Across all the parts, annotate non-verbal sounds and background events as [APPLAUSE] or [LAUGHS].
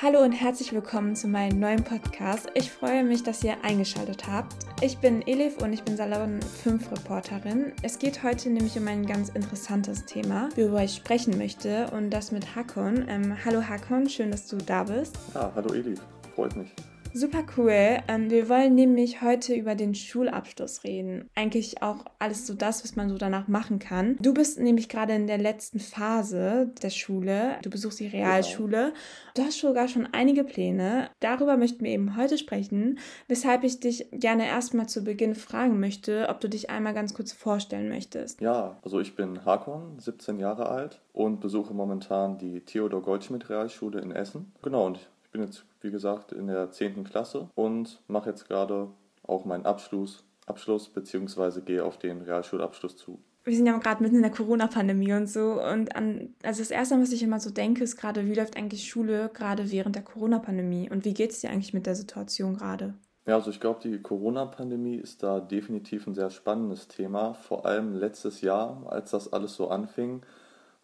Hallo und herzlich willkommen zu meinem neuen Podcast. Ich freue mich, dass ihr eingeschaltet habt. Ich bin Elif und ich bin Salon 5 Reporterin. Es geht heute nämlich um ein ganz interessantes Thema, worüber ich sprechen möchte und das mit Hakon. Ähm, hallo Hakon, schön, dass du da bist. Ja, hallo Elif, freut mich. Super cool. Ähm, wir wollen nämlich heute über den Schulabschluss reden. Eigentlich auch alles so das, was man so danach machen kann. Du bist nämlich gerade in der letzten Phase der Schule. Du besuchst die Realschule. Genau. Du hast sogar schon einige Pläne. Darüber möchten wir eben heute sprechen, weshalb ich dich gerne erstmal zu Beginn fragen möchte, ob du dich einmal ganz kurz vorstellen möchtest. Ja, also ich bin Hakon, 17 Jahre alt und besuche momentan die Theodor Goldschmidt Realschule in Essen. Genau, und ich bin jetzt, wie gesagt, in der 10. Klasse und mache jetzt gerade auch meinen Abschluss, Abschluss bzw. gehe auf den Realschulabschluss zu. Wir sind ja gerade mitten in der Corona-Pandemie und so. Und an, also das Erste, was ich immer so denke, ist gerade, wie läuft eigentlich Schule gerade während der Corona-Pandemie? Und wie geht es dir eigentlich mit der Situation gerade? Ja, also ich glaube, die Corona-Pandemie ist da definitiv ein sehr spannendes Thema. Vor allem letztes Jahr, als das alles so anfing,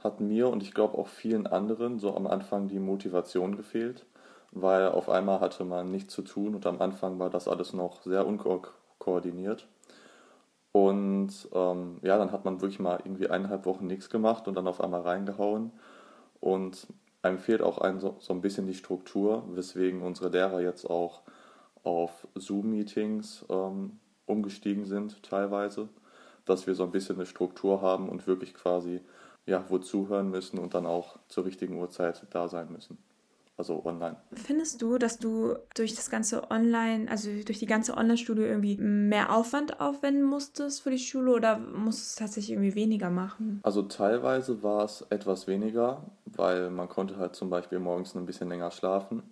hat mir und ich glaube auch vielen anderen so am Anfang die Motivation gefehlt weil auf einmal hatte man nichts zu tun und am Anfang war das alles noch sehr unkoordiniert. Und ähm, ja, dann hat man wirklich mal irgendwie eineinhalb Wochen nichts gemacht und dann auf einmal reingehauen. Und einem fehlt auch ein, so, so ein bisschen die Struktur, weswegen unsere Lehrer jetzt auch auf Zoom-Meetings ähm, umgestiegen sind teilweise, dass wir so ein bisschen eine Struktur haben und wirklich quasi ja, wo zuhören müssen und dann auch zur richtigen Uhrzeit da sein müssen also online. Findest du, dass du durch das ganze Online, also durch die ganze Online-Studie irgendwie mehr Aufwand aufwenden musstest für die Schule oder musstest du tatsächlich irgendwie weniger machen? Also teilweise war es etwas weniger, weil man konnte halt zum Beispiel morgens ein bisschen länger schlafen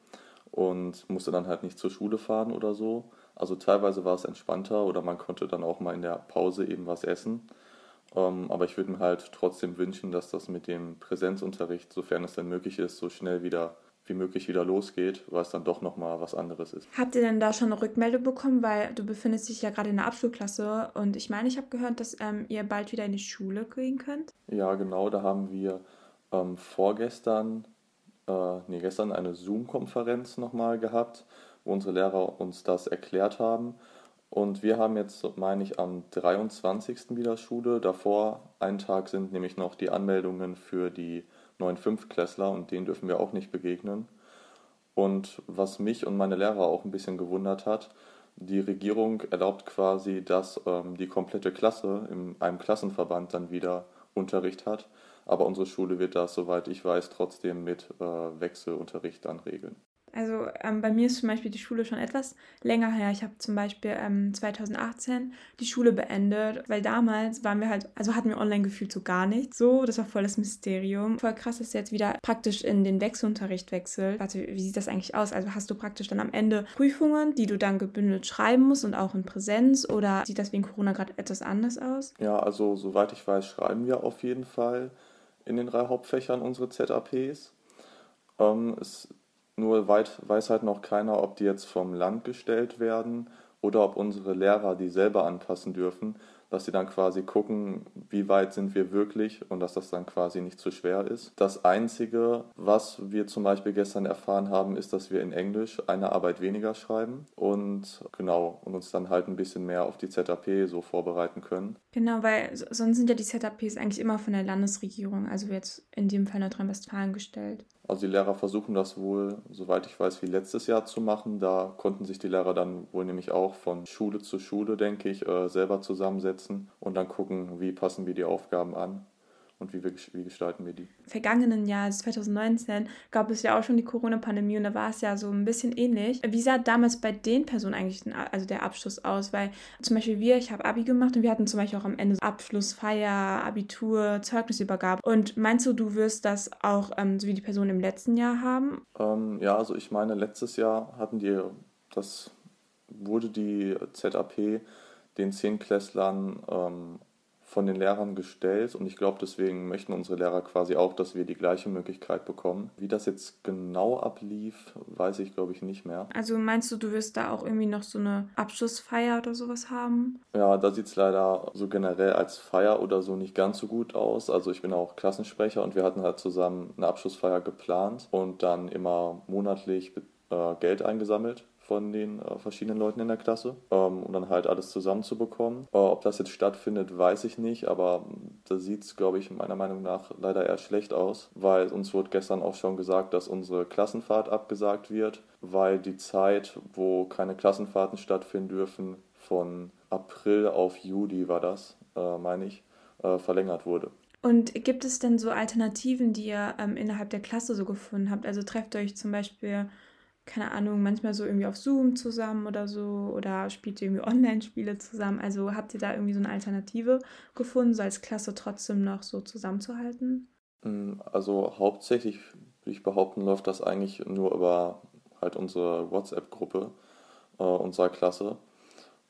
und musste dann halt nicht zur Schule fahren oder so. Also teilweise war es entspannter oder man konnte dann auch mal in der Pause eben was essen. Um, ähm, aber ich würde mir halt trotzdem wünschen, dass das mit dem Präsenzunterricht, sofern es denn möglich ist, so schnell wieder wie möglich wieder losgeht, weil es dann doch nochmal was anderes ist. Habt ihr denn da schon eine Rückmeldung bekommen, weil du befindest dich ja gerade in der Abschlussklasse und ich meine, ich habe gehört, dass ähm, ihr bald wieder in die Schule gehen könnt? Ja, genau, da haben wir ähm, vorgestern, äh, nee, gestern eine Zoom-Konferenz nochmal gehabt, wo unsere Lehrer uns das erklärt haben. Und wir haben jetzt, meine ich, am 23. wieder Schule. Davor, einen Tag sind nämlich noch die Anmeldungen für die neuen Fünftklässler und denen dürfen wir auch nicht begegnen. Und was mich und meine Lehrer auch ein bisschen gewundert hat, die Regierung erlaubt quasi, dass ähm, die komplette Klasse in einem Klassenverband dann wieder Unterricht hat. Aber unsere Schule wird das, soweit ich weiß, trotzdem mit äh, Wechselunterricht dann regeln. Also ähm, bei mir ist zum Beispiel die Schule schon etwas länger her. Ich habe zum Beispiel ähm, 2018 die Schule beendet, weil damals waren wir halt, also hatten wir online gefühlt so gar nichts. So, das war voll das Mysterium. Voll krass, dass du jetzt wieder praktisch in den Wechselunterricht wechselt. Warte, wie sieht das eigentlich aus? Also hast du praktisch dann am Ende Prüfungen, die du dann gebündelt schreiben musst und auch in Präsenz oder sieht das wegen Corona gerade etwas anders aus? Ja, also soweit ich weiß, schreiben wir auf jeden Fall in den drei Hauptfächern unsere ZAPs. Ähm, es nur weiß halt noch keiner, ob die jetzt vom Land gestellt werden oder ob unsere Lehrer die selber anpassen dürfen, dass sie dann quasi gucken, wie weit sind wir wirklich und dass das dann quasi nicht zu schwer ist. Das Einzige, was wir zum Beispiel gestern erfahren haben, ist, dass wir in Englisch eine Arbeit weniger schreiben und genau und uns dann halt ein bisschen mehr auf die ZAP so vorbereiten können. Genau, weil sonst sind ja die ZAPs eigentlich immer von der Landesregierung, also jetzt in dem Fall Nordrhein-Westfalen gestellt. Also die Lehrer versuchen das wohl, soweit ich weiß, wie letztes Jahr zu machen. Da konnten sich die Lehrer dann wohl nämlich auch von Schule zu Schule, denke ich, äh, selber zusammensetzen und dann gucken, wie passen wir die Aufgaben an und wie, wir, wie gestalten wir die? Vergangenen Jahr, also 2019, gab es ja auch schon die Corona-Pandemie und da war es ja so ein bisschen ähnlich. Wie sah damals bei den Personen eigentlich also der Abschluss aus? Weil zum Beispiel wir, ich habe Abi gemacht und wir hatten zum Beispiel auch am Ende Abschlussfeier, Abitur, Zeugnisübergabe. Und meinst du, du wirst das auch ähm, so wie die Personen im letzten Jahr haben? Ähm, ja, also ich meine, letztes Jahr hatten die, das wurde die ZAP den Zehnklässlern ähm, von den Lehrern gestellt und ich glaube, deswegen möchten unsere Lehrer quasi auch, dass wir die gleiche Möglichkeit bekommen. Wie das jetzt genau ablief, weiß ich, glaube ich, nicht mehr. Also meinst du, du wirst da auch irgendwie noch so eine Abschlussfeier oder sowas haben? Ja, da sieht es leider so generell als Feier oder so nicht ganz so gut aus. Also ich bin auch Klassensprecher und wir hatten halt zusammen eine Abschlussfeier geplant und dann immer monatlich äh, Geld eingesammelt von den äh, verschiedenen Leuten in der Klasse, ähm, um dann halt alles zusammenzubekommen. Äh, ob das jetzt stattfindet, weiß ich nicht, aber da sieht es, glaube ich, meiner Meinung nach leider eher schlecht aus, weil uns wurde gestern auch schon gesagt, dass unsere Klassenfahrt abgesagt wird, weil die Zeit, wo keine Klassenfahrten stattfinden dürfen, von April auf Juli war das, äh, meine ich, äh, verlängert wurde. Und gibt es denn so Alternativen, die ihr ähm, innerhalb der Klasse so gefunden habt? Also trefft euch zum Beispiel keine Ahnung, manchmal so irgendwie auf Zoom zusammen oder so oder spielt ihr irgendwie [LAUGHS] Online-Spiele zusammen? Also habt ihr da irgendwie so eine Alternative gefunden, so als Klasse trotzdem noch so zusammenzuhalten? Mm, also hauptsächlich, würde ich behaupten, läuft das eigentlich nur über halt unsere WhatsApp-Gruppe äh, unserer Klasse.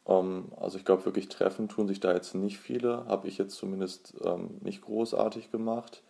Ähm, also ich glaube wirklich treffen tun sich da jetzt nicht viele, habe ich jetzt zumindest ähm, nicht großartig gemacht.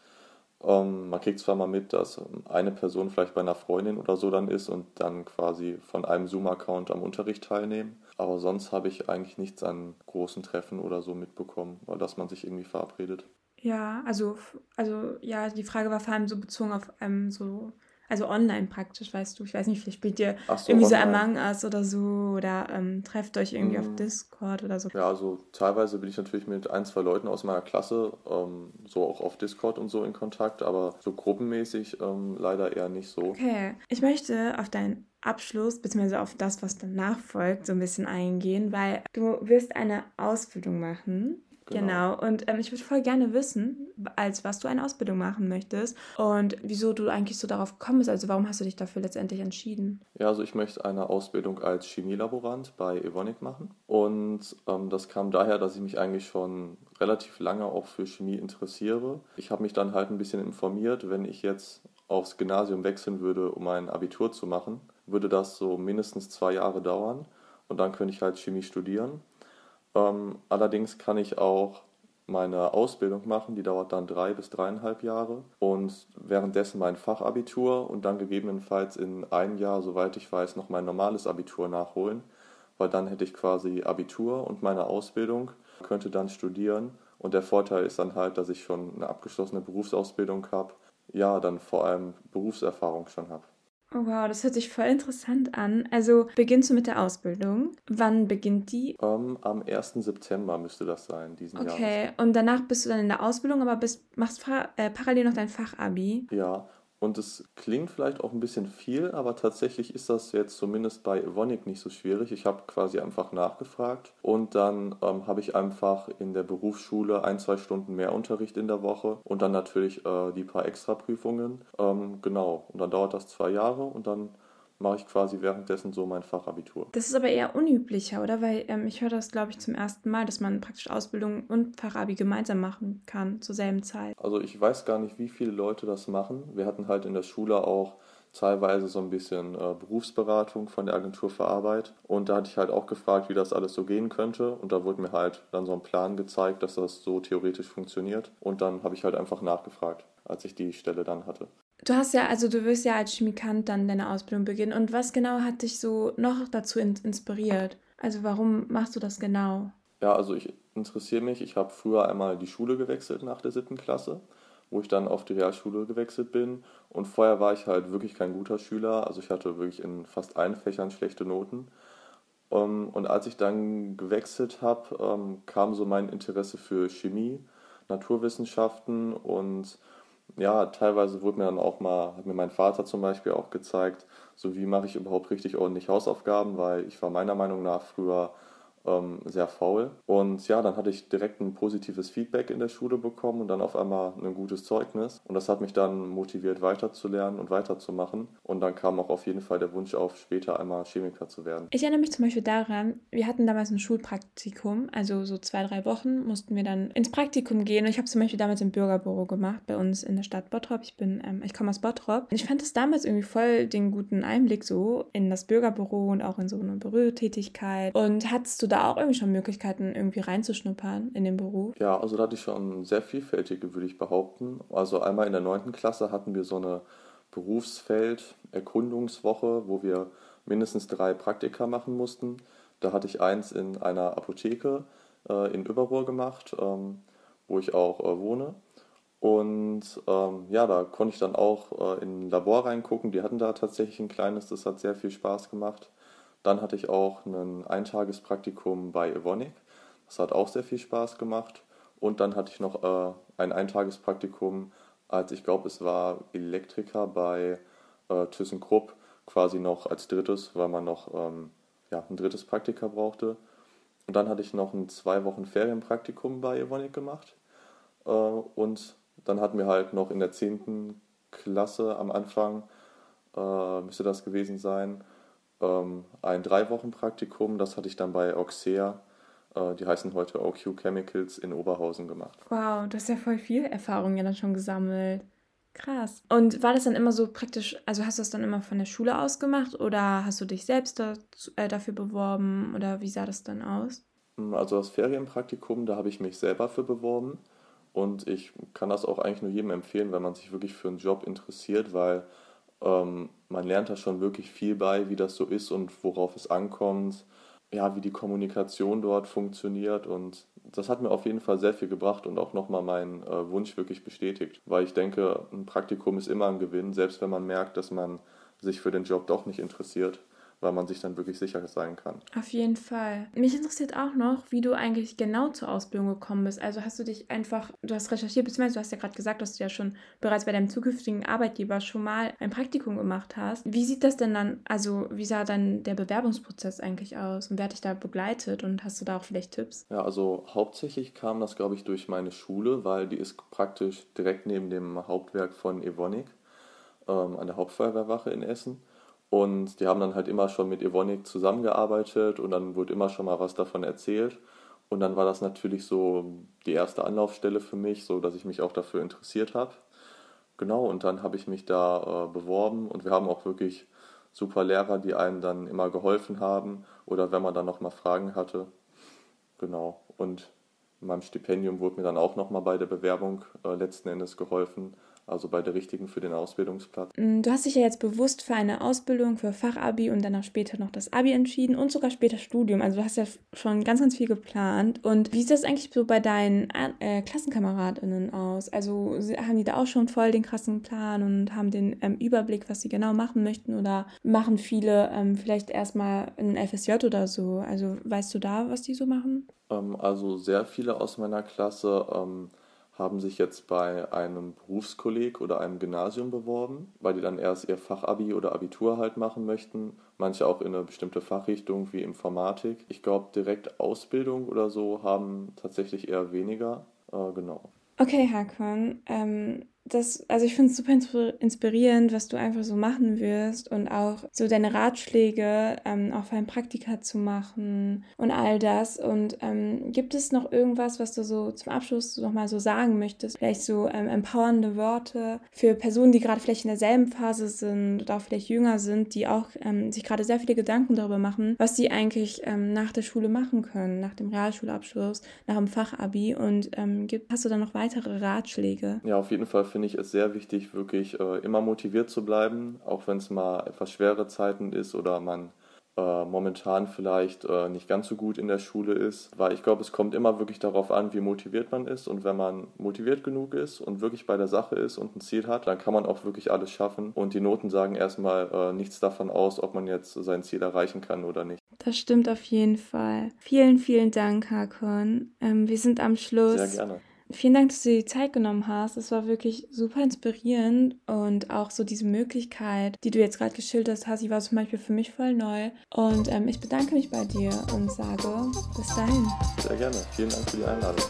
Ähm, man kriegt zwar mal mit, dass eine Person vielleicht bei einer Freundin oder so dann ist und dann quasi von einem Zoom-Account am Unterricht teilnehmen. Aber sonst habe ich eigentlich nichts an großen Treffen oder so mitbekommen, weil dass man sich irgendwie verabredet. Ja, also, also ja, die Frage war vor allem so bezogen auf ähm, so also online praktisch, weißt du. Ich weiß nicht, vielleicht spielt ihr so, irgendwie so Among Us oder so oder ähm, trefft euch irgendwie mhm. auf Discord oder so. Ja, also teilweise bin ich natürlich mit ein, zwei Leuten aus meiner Klasse ähm, so auch auf Discord und so in Kontakt, aber so gruppenmäßig ähm, leider eher nicht so. Okay, ich möchte auf deinen Abschluss beziehungsweise auf das, was danach folgt, so ein bisschen eingehen, weil du wirst eine Ausbildung machen Genau. genau. Und ähm, ich würde voll gerne wissen, als was du eine Ausbildung machen möchtest und wieso du eigentlich so darauf gekommen bist. Also warum hast du dich dafür letztendlich entschieden? Ja, also ich möchte eine Ausbildung als Chemielaborant bei Evonik machen. Und ähm, das kam daher, dass ich mich eigentlich schon relativ lange auch für Chemie interessiere. Ich habe mich dann halt ein bisschen informiert, wenn ich jetzt aufs Gymnasium wechseln würde, um ein Abitur zu machen, würde das so mindestens zwei Jahre dauern. Und dann könnte ich halt Chemie studieren. Ähm, allerdings kann ich auch meine Ausbildung machen, die dauert dann drei bis dreieinhalb Jahre und währenddessen mein Fachabitur und dann gegebenenfalls in einem Jahr, soweit ich weiß, noch mein normales Abitur nachholen, weil dann hätte ich quasi Abitur und meine Ausbildung, könnte dann studieren und der Vorteil ist dann halt, dass ich schon eine abgeschlossene Berufsausbildung habe, ja, dann vor allem Berufserfahrung schon habe. Wow, das hört sich voll interessant an. Also beginnst du mit der Ausbildung? Wann beginnt die? Um, ähm, am 1. September müsste das sein, diesen Jahr. Okay, Jahres. und danach bist du dann in der Ausbildung, aber bist, machst äh, parallel noch dein Fachabi? Ja, und es klingt vielleicht auch ein bisschen viel, aber tatsächlich ist das jetzt zumindest bei Evonik nicht so schwierig. Ich habe quasi einfach nachgefragt und dann ähm, habe ich einfach in der Berufsschule ein, zwei Stunden mehr Unterricht in der Woche und dann natürlich äh, die paar Extraprüfungen. Ähm, genau, und dann dauert das zwei Jahre und dann mache ich quasi währenddessen so mein Fachabitur. Das ist aber eher unüblicher, oder? Weil ähm, ich höre das, glaube ich, zum ersten Mal, dass man praktisch Ausbildung und Fachabi gemeinsam machen kann zur selben Zeit. Also ich weiß gar nicht, wie viele Leute das machen. Wir hatten halt in der Schule auch teilweise so ein bisschen äh, Berufsberatung von der Agentur für Arbeit. Und da hatte ich halt auch gefragt, wie das alles so gehen könnte. Und da wurde mir halt dann so ein Plan gezeigt, dass das so theoretisch funktioniert. Und dann habe ich halt einfach nachgefragt, als ich die Stelle dann hatte. Du hast ja, also du wirst ja als Chemikant dann deine Ausbildung beginnen. Und was genau hat dich so noch dazu in inspiriert? Also warum machst du das genau? Ja, also ich interessiere mich. Ich habe früher einmal die Schule gewechselt nach der siebten Klasse, wo ich dann auf die Realschule gewechselt bin. Und vorher war ich halt wirklich kein guter Schüler. Also ich hatte wirklich in fast allen Fächern schlechte Noten. Ähm, und als ich dann gewechselt habe, ähm, kam so mein Interesse für Chemie, Naturwissenschaften und ja, teilweise wurde mir dann auch mal, hat mir mein Vater zum Beispiel auch gezeigt, so wie mache ich überhaupt richtig ordentlich Hausaufgaben, weil ich war meiner Meinung nach früher ähm, sehr faul. Und ja, dann hatte ich direkt ein positives Feedback in der Schule bekommen und dann auf einmal ein gutes Zeugnis. Und das hat mich dann motiviert, weiterzulernen und weiterzumachen. Und dann kam auch auf jeden Fall der Wunsch auf, später einmal Chemiker zu werden. Ich erinnere mich zum Beispiel daran, wir hatten damals ein Schulpraktikum, also so zwei, drei Wochen mussten wir dann ins Praktikum gehen. Und ich habe zum Beispiel damals im Bürgerbüro gemacht, bei uns in der Stadt Bottrop. Ich bin, ähm, ich komme aus Bottrop. Und ich fand es damals irgendwie voll den guten Einblick so in das Bürgerbüro und auch in so eine Bürotätigkeit. Und hattest du da auch irgendwie schon Möglichkeiten, irgendwie reinzuschnuppern in den Beruf? Ja, also da hatte ich schon sehr vielfältige, würde ich behaupten. Also einmal in der neunten Klasse hatten wir so eine Berufsfeld-Erkundungswoche, wo wir mindestens drei Praktika machen mussten. Da hatte ich eins in einer Apotheke äh, in Überrohr gemacht, ähm, wo ich auch äh, wohne. Und ähm, ja, da konnte ich dann auch äh, in ein Labor reingucken. Die hatten da tatsächlich ein kleines, das hat sehr viel Spaß gemacht. Dann hatte ich auch ein Eintagespraktikum bei Evonik. Das hat auch sehr viel Spaß gemacht. Und dann hatte ich noch äh, ein Eintagespraktikum als ich glaube, es war Elektriker bei äh, ThyssenKrupp quasi noch als drittes, weil man noch ähm, ja, ein drittes Praktika brauchte. Und dann hatte ich noch ein zwei Wochen Ferienpraktikum bei Evonik gemacht. Äh, und dann hatten wir halt noch in der 10. Klasse am Anfang, äh, müsste das gewesen sein, ähm, ein drei Wochen Praktikum. Das hatte ich dann bei Oxea äh, die heißen heute OQ Chemicals in Oberhausen gemacht. Wow, du hast ja voll viel Erfahrung ja dann schon gesammelt. Krass. Und war das dann immer so praktisch, also hast du das dann immer von der Schule aus gemacht oder hast du dich selbst dazu, äh, dafür beworben oder wie sah das dann aus? Hm, also das Ferienpraktikum, da habe ich mich selber für beworben und ich kann das auch eigentlich nur jedem empfehlen, wenn man sich wirklich für einen Job interessiert, weil ähm, man lernt da schon wirklich viel bei, wie das so ist und worauf es ankommt. Ja, wie die Kommunikation dort funktioniert und das hat mir auf jeden Fall sehr viel gebracht und auch nochmal meinen äh, Wunsch wirklich bestätigt, weil ich denke, ein Praktikum ist immer ein Gewinn, selbst wenn man merkt, dass man sich für den Job doch nicht interessiert weil man sich dann wirklich sicher sein kann. Auf jeden Fall. Mich interessiert auch noch, wie du eigentlich genau zur Ausbildung gekommen bist. Also hast du dich einfach, du hast recherchiert, beziehungsweise du hast ja gerade gesagt, dass du ja schon bereits bei deinem zukünftigen Arbeitgeber schon mal ein Praktikum gemacht hast. Wie sieht das denn dann, also wie sah dann der Bewerbungsprozess eigentlich aus und wer hat dich da begleitet und hast du da auch vielleicht Tipps? Ja, also hauptsächlich kam das, glaube ich, durch meine Schule, weil die ist praktisch direkt neben dem Hauptwerk von Evonik ähm, an der Hauptfeuerwehrwache in Essen. Und die haben dann halt immer schon mit Evonik zusammengearbeitet und dann wurde immer schon mal was davon erzählt. Und dann war das natürlich so die erste Anlaufstelle für mich, so dass ich mich auch dafür interessiert habe. Genau, und dann habe ich mich da äh, beworben und wir haben auch wirklich super Lehrer, die einem dann immer geholfen haben oder wenn man dann nochmal Fragen hatte. Genau, und in meinem Stipendium wurde mir dann auch nochmal bei der Bewerbung äh, letzten Endes geholfen also bei der richtigen für den Ausbildungsplatz. Mm, du hast dich ja jetzt bewusst für eine Ausbildung, für Fachabi und dann auch später noch das Abi entschieden und sogar später Studium. Also du hast ja schon ganz, ganz viel geplant. Und wie sieht das eigentlich so bei deinen äh, KlassenkameradInnen aus? Also haben die da auch schon voll den krassen Plan und haben den ähm, Überblick, was sie genau machen möchten? Oder machen viele ähm, vielleicht erstmal ein FSJ oder so? Also weißt du da, was die so machen? Ähm, also sehr viele aus meiner Klasse ähm, haben sich jetzt bei einem Berufskolleg oder einem Gymnasium beworben, weil die dann erst ihr Fachabi oder Abitur halt machen möchten. Manche auch in eine bestimmte Fachrichtung wie Informatik. Ich glaube, direkt Ausbildung oder so haben tatsächlich eher weniger. Äh, genau. Okay, Hakon. Ähm, das, also ich finde es super inspirierend, was du einfach so machen wirst und auch so deine Ratschläge ähm, auch für ein Praktika zu machen und all das. Und ähm, gibt es noch irgendwas, was du so zum Abschluss nochmal so sagen möchtest? Vielleicht so ähm, empowernde Worte für Personen, die gerade vielleicht in derselben Phase sind oder auch vielleicht jünger sind, die auch ähm, sich gerade sehr viele Gedanken darüber machen, was sie eigentlich ähm, nach der Schule machen können, nach dem Realschulabschluss, nach dem Fachabi. Und ähm, hast du da noch weitere Ratschläge? Ja, auf jeden Fall finde ich es sehr wichtig, wirklich äh, immer motiviert zu bleiben, auch wenn es mal etwas schwere Zeiten ist oder man äh, momentan vielleicht äh, nicht ganz so gut in der Schule ist, weil ich glaube, es kommt immer wirklich darauf an, wie motiviert man ist und wenn man motiviert genug ist und wirklich bei der Sache ist und ein Ziel hat, dann kann man auch wirklich alles schaffen und die Noten sagen erstmal äh, nichts davon aus, ob man jetzt sein Ziel erreichen kann oder nicht. Das stimmt auf jeden Fall. Vielen, vielen Dank, Hakon. Ähm, wir sind am Schluss. Sehr gerne. Vielen Dank, dass du dir die Zeit genommen hast. Es war wirklich super inspirierend und auch so diese Möglichkeit, die du jetzt gerade geschildert hast, die war zum Beispiel für mich voll neu. Und ähm, ich bedanke mich bei dir und sage bis dahin. Sehr gerne. Vielen Dank für die Einladung.